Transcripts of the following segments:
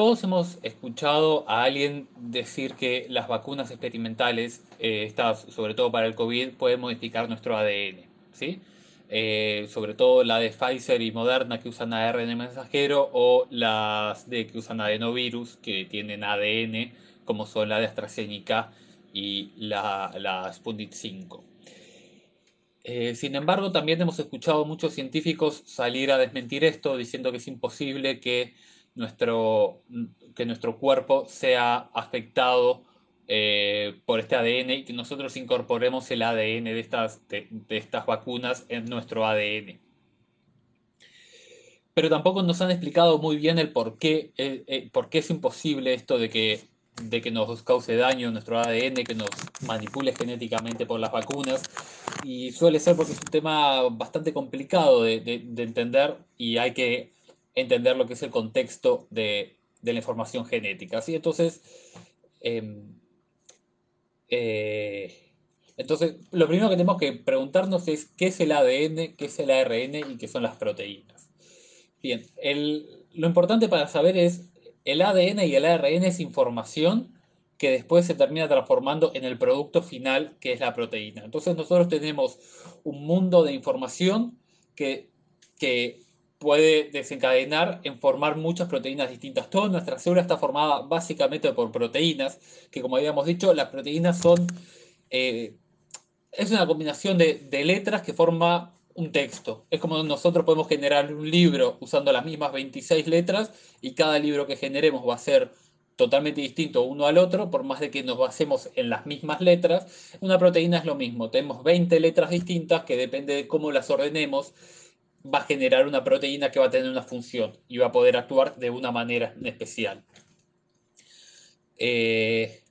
todos hemos escuchado a alguien decir que las vacunas experimentales, eh, sobre todo para el COVID, pueden modificar nuestro ADN, ¿sí? Eh, sobre todo la de Pfizer y Moderna que usan ARN mensajero o las de que usan adenovirus que tienen ADN, como son la de AstraZeneca y la, la Sputnik 5. Eh, sin embargo, también hemos escuchado muchos científicos salir a desmentir esto, diciendo que es imposible que nuestro, que nuestro cuerpo sea afectado eh, por este ADN y que nosotros incorporemos el ADN de estas, de, estas vacunas en nuestro ADN. Pero tampoco nos han explicado muy bien el por qué, eh, por qué es imposible esto de que de que nos cause daño nuestro ADN, que nos manipule genéticamente por las vacunas. Y suele ser porque es un tema bastante complicado de, entender y hay que entender lo que es el contexto de, la información genética. ¿sí? Entonces, em, eh, entonces, lo primero que tenemos que preguntarnos es qué es el ADN, qué es el ARN y qué son las proteínas. Bien, lo importante para saber es el ADN y el ARN es información que después se termina transformando en el producto final, que es la proteína. Entonces nosotros tenemos un mundo de información que, que puede desencadenar en formar muchas proteínas distintas. Toda nuestra célula está formada básicamente por proteínas, que como habíamos dicho, las proteínas son... Eh, es una combinación de, de letras que forma un texto. Es como nosotros podemos generar un libro usando las mismas 26 letras y cada libro que generemos va a ser totalmente distinto uno al otro, por más de que nos basemos en las mismas letras. Una proteína es lo mismo, tenemos 20 letras distintas que depende de cómo las ordenemos, va a generar una proteína que va a tener una función y va a poder actuar de una manera especial. Eh,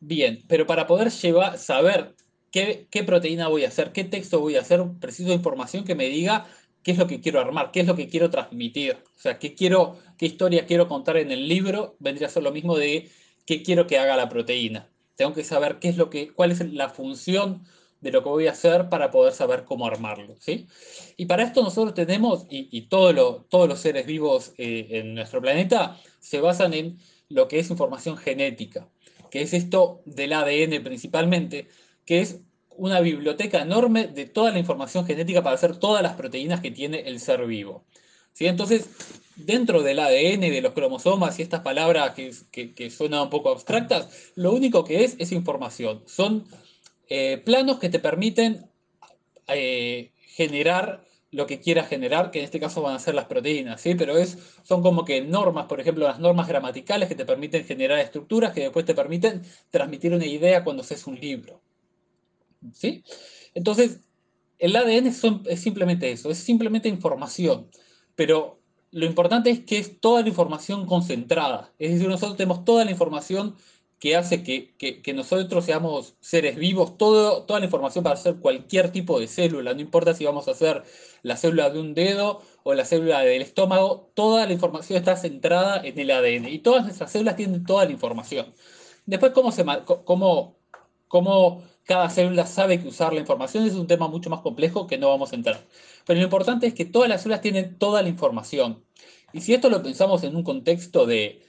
bien, pero para poder llevar, saber ¿Qué, proteína voy a hacer? ¿Qué texto voy a hacer? Preciso información que me diga qué es lo que quiero armar, qué es lo que quiero transmitir. O sea, qué, quiero, qué historia quiero contar en el libro, vendría a ser lo mismo de qué quiero que haga la proteína. Tengo que saber qué es lo que, cuál es la función de lo que voy a hacer para poder saber cómo armarlo. ¿sí? Y para esto nosotros tenemos, y, todos los seres vivos eh, en nuestro planeta se basan en lo que es información genética, que es esto del ADN principalmente, que es una biblioteca enorme de toda la información genética para hacer todas las proteínas que tiene el ser vivo. ¿Sí? Entonces, dentro del ADN, de los cromosomas y estas palabras que, suenan un poco abstractas, lo único que es es información. Son eh, planos que te permiten eh, generar lo que quieras generar, que en este caso van a ser las proteínas, ¿sí? Pero es, son como que normas, por ejemplo, las normas gramaticales que te permiten generar estructuras que después te permiten transmitir una idea cuando haces un libro. ¿sí? Entonces, el ADN es, simplemente eso, es simplemente información, pero lo importante es que es toda la información concentrada, es decir, nosotros tenemos toda la información que hace que, nosotros seamos seres vivos, todo, toda la información para hacer cualquier tipo de célula, no importa si vamos a hacer la célula de un dedo o la célula del estómago, toda la información está centrada en el ADN y todas nuestras células tienen toda la información. Después, ¿cómo, se, cómo, cómo cada célula sabe que usar la información es un tema mucho más complejo que no vamos a entrar. Pero lo importante es que todas las células tienen toda la información. Y si esto lo pensamos en un contexto de,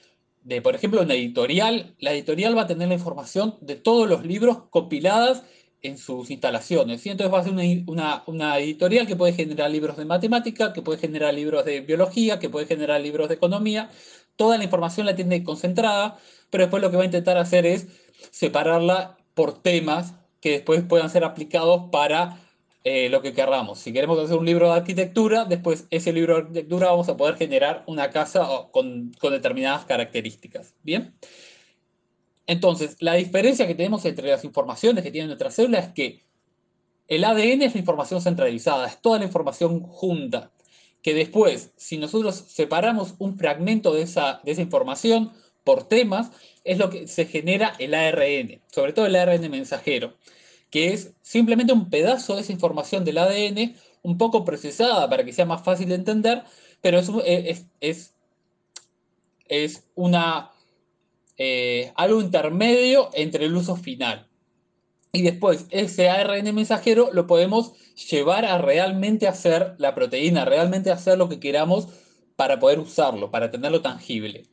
por ejemplo, una editorial, la editorial va a tener la información de todos los libros compiladas en sus instalaciones. Y entonces va a ser una, una, editorial que puede generar libros de matemática, que puede generar libros de biología, que puede generar libros de economía. Toda la información la tiene concentrada, pero después lo que va a intentar hacer es separarla por temas que después puedan ser aplicados para eh, lo que queramos. Si queremos hacer un libro de arquitectura, después ese libro de arquitectura vamos a poder generar una casa con, determinadas características. ¿Bien? Entonces, la diferencia que tenemos entre las informaciones que tiene nuestra célula es que el ADN es la información centralizada, es toda la información junta, que después, si nosotros separamos un fragmento de esa, de esa información por temas, es lo que se genera el ARN, sobre todo el ARN mensajero que es simplemente un pedazo de esa información del ADN, un poco procesada para que sea más fácil de entender, pero es, es, es, una, eh, algo intermedio entre el uso final. Y después ese ARN mensajero lo podemos llevar a realmente hacer la proteína, realmente hacer lo que queramos para poder usarlo, para tenerlo tangible.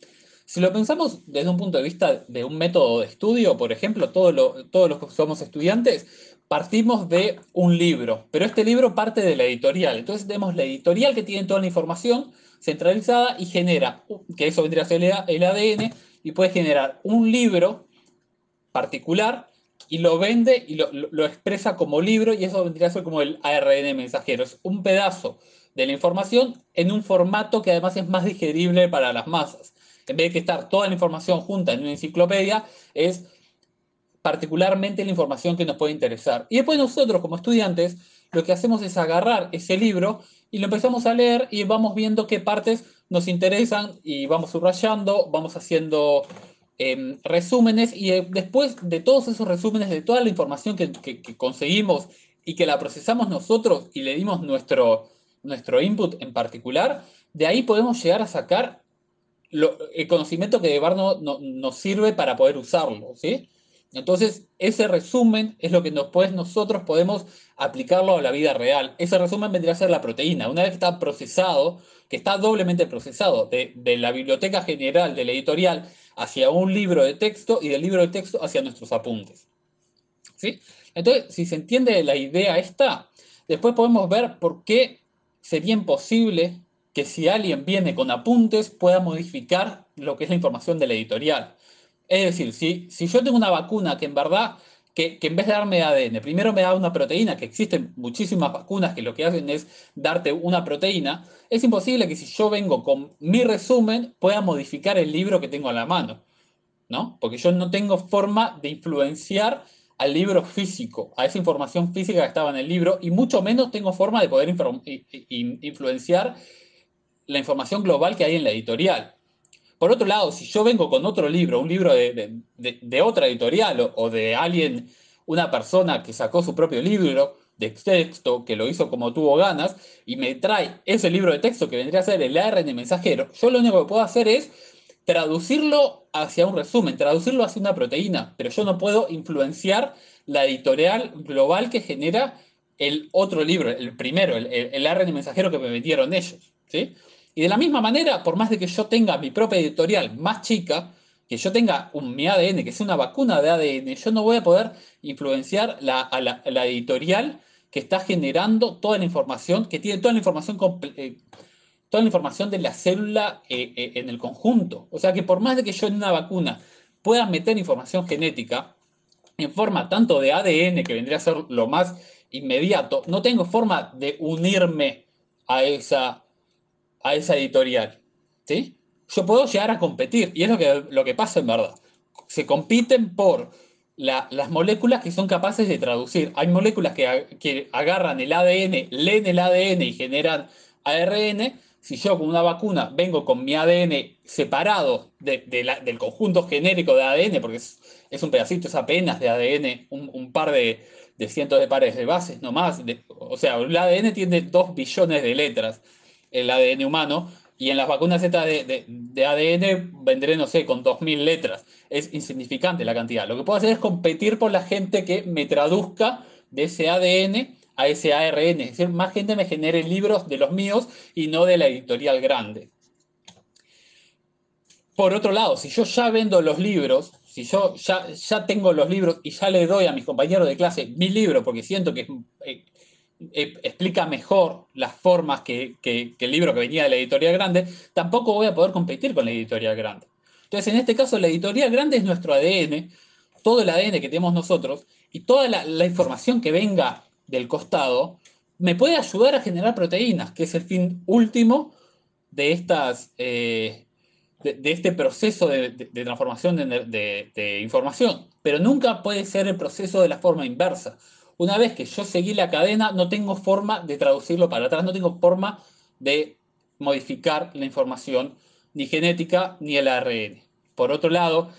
Si lo pensamos desde un punto de vista de un método de estudio, por ejemplo, todos los que somos estudiantes, partimos de un libro, pero este libro parte de la editorial. Entonces tenemos la editorial que tiene toda la información centralizada y genera, que eso vendría a ser el ADN, y puede generar un libro particular y lo vende y lo, expresa como libro y eso vendría a ser como el ARN mensajero. Es un pedazo de la información en un formato que además es más digerible para las masas. En vez de que estar toda la información junta en una enciclopedia, es particularmente la información que nos puede interesar. Y después nosotros como estudiantes lo que hacemos es agarrar ese libro y lo empezamos a leer y vamos viendo qué partes nos interesan y vamos subrayando, vamos haciendo Em, resúmenes y eh, después de todos esos resúmenes, de toda la información que, conseguimos y que la procesamos nosotros y le dimos nuestro, nuestro input en particular, de ahí podemos llegar a sacar el conocimiento que de verdad nos sirve para poder usarlo. ¿sí? Entonces, ese resumen es lo que después nosotros podemos aplicarlo a la vida real. Ese resumen vendría a ser la proteína. Una vez que está procesado, que está doblemente procesado de, de la biblioteca general, de la editorial, hacia un libro de texto y del libro de texto hacia nuestros apuntes. ¿Sí? Entonces, si se entiende la idea esta, después podemos ver por qué sería imposible que si alguien viene con apuntes pueda modificar lo que es la información de la editorial. Es decir, si, si yo tengo una vacuna que en verdad que, en vez de darme ADN, primero me da una proteína, que existen muchísimas vacunas que lo que hacen es darte una proteína, es imposible que si yo vengo con mi resumen pueda modificar el libro que tengo a la mano, ¿no? Porque yo no tengo forma de influenciar al libro físico, a esa información física que estaba en el libro, y mucho menos tengo forma de poder influenciar la información global que hay en la editorial. Por otro lado, si yo vengo con otro libro, un libro de, otra editorial o, de alguien, una persona que sacó su propio libro de texto, que lo hizo como tuvo ganas, y me trae ese libro de texto que vendría a ser el ARN mensajero, yo lo único que puedo hacer es traducirlo hacia un resumen, traducirlo hacia una proteína, pero yo no puedo influenciar la editorial global que genera el otro libro, el primero, el, el ARN mensajero que me metieron ellos. Y de la misma manera, por más de que yo tenga mi propia editorial más chica, que yo tenga un, mi ADN, que sea una vacuna de ADN, yo no voy a poder influenciar la, a, la, editorial que está generando toda la información, que tiene toda la información, eh, toda la información de la célula eh, eh, en el conjunto. O sea que por más de que yo en una vacuna pueda meter información genética, en forma tanto de ADN, que vendría a ser lo más inmediato, no tengo forma de unirme a esa a esa editorial. ¿sí? Yo puedo llegar a competir, y es lo que, lo que pasa en verdad. Se compiten por las moléculas que son capaces de traducir. Hay moléculas que, que, agarran el ADN, leen el ADN y generan ARN. Si yo con una vacuna vengo con mi ADN separado del conjunto genérico de ADN, porque es, un pedacito, es apenas de ADN, un, par de, cientos de pares de bases nomás. o sea, el ADN tiene dos billones de letras el ADN humano, y en las vacunas Z de, ADN vendré, no sé, con 2.000 letras. Es insignificante la cantidad. Lo que puedo hacer es competir por la gente que me traduzca de ese ADN a ese ARN. Es decir, más gente me genere libros de los míos y no de la editorial grande. Por otro lado, si yo ya vendo los libros, si yo ya, ya tengo los libros y ya le doy a mis compañeros de clase mi libro porque siento que eh, eh, explica mejor las formas que, el libro que venía de la editorial grande, tampoco voy a poder competir con la editorial grande. Entonces, en este caso, la editorial grande es nuestro ADN, todo el ADN que tenemos nosotros y toda la, información que venga del costado me puede ayudar a generar proteínas, que es el fin último de, eh, de, este proceso de, transformación de información. Pero nunca puede ser el proceso de la forma inversa. Una vez que yo seguí la cadena, no tengo forma de traducirlo para atrás, no tengo forma de modificar la información ni genética ni el ARN. Por otro lado,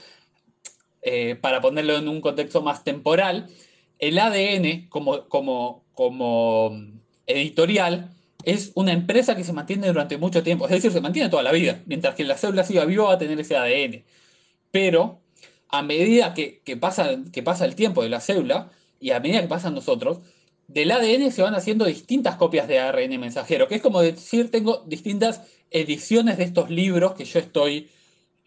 eh, para ponerlo en un contexto más temporal, el ADN como, como, como editorial es una empresa que se mantiene durante mucho tiempo, es decir, se mantiene toda la vida, mientras que la célula siga viva va a tener ese ADN. Pero a medida que, pasa, que pasa el tiempo de la célula, y a medida que pasan nosotros, del ADN se van haciendo distintas copias de ARN mensajero, que es como decir, tengo distintas ediciones de estos libros que yo estoy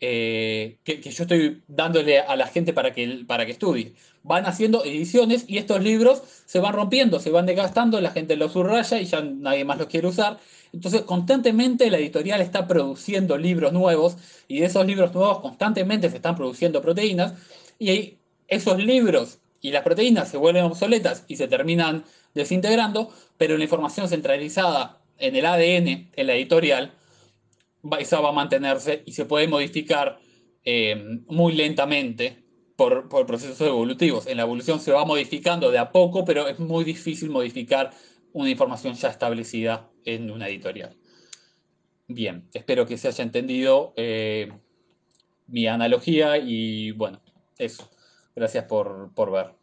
eh, que, yo estoy dándole a la gente para que, para que estudie. Van haciendo ediciones y estos libros se van rompiendo, se van desgastando, la gente los subraya y ya nadie más los quiere usar. Entonces, constantemente la editorial está produciendo libros nuevos y de esos libros nuevos constantemente se están produciendo proteínas y esos libros y las proteínas se vuelven obsoletas y se terminan desintegrando, pero la información centralizada en el ADN, en la editorial, esa va a mantenerse y se puede modificar eh, muy lentamente por, por, procesos evolutivos. En la evolución se va modificando de a poco, pero es muy difícil modificar una información ya establecida en una editorial. Bien, espero que se haya entendido eh, mi analogía y bueno, eso. Gracias por, por ver.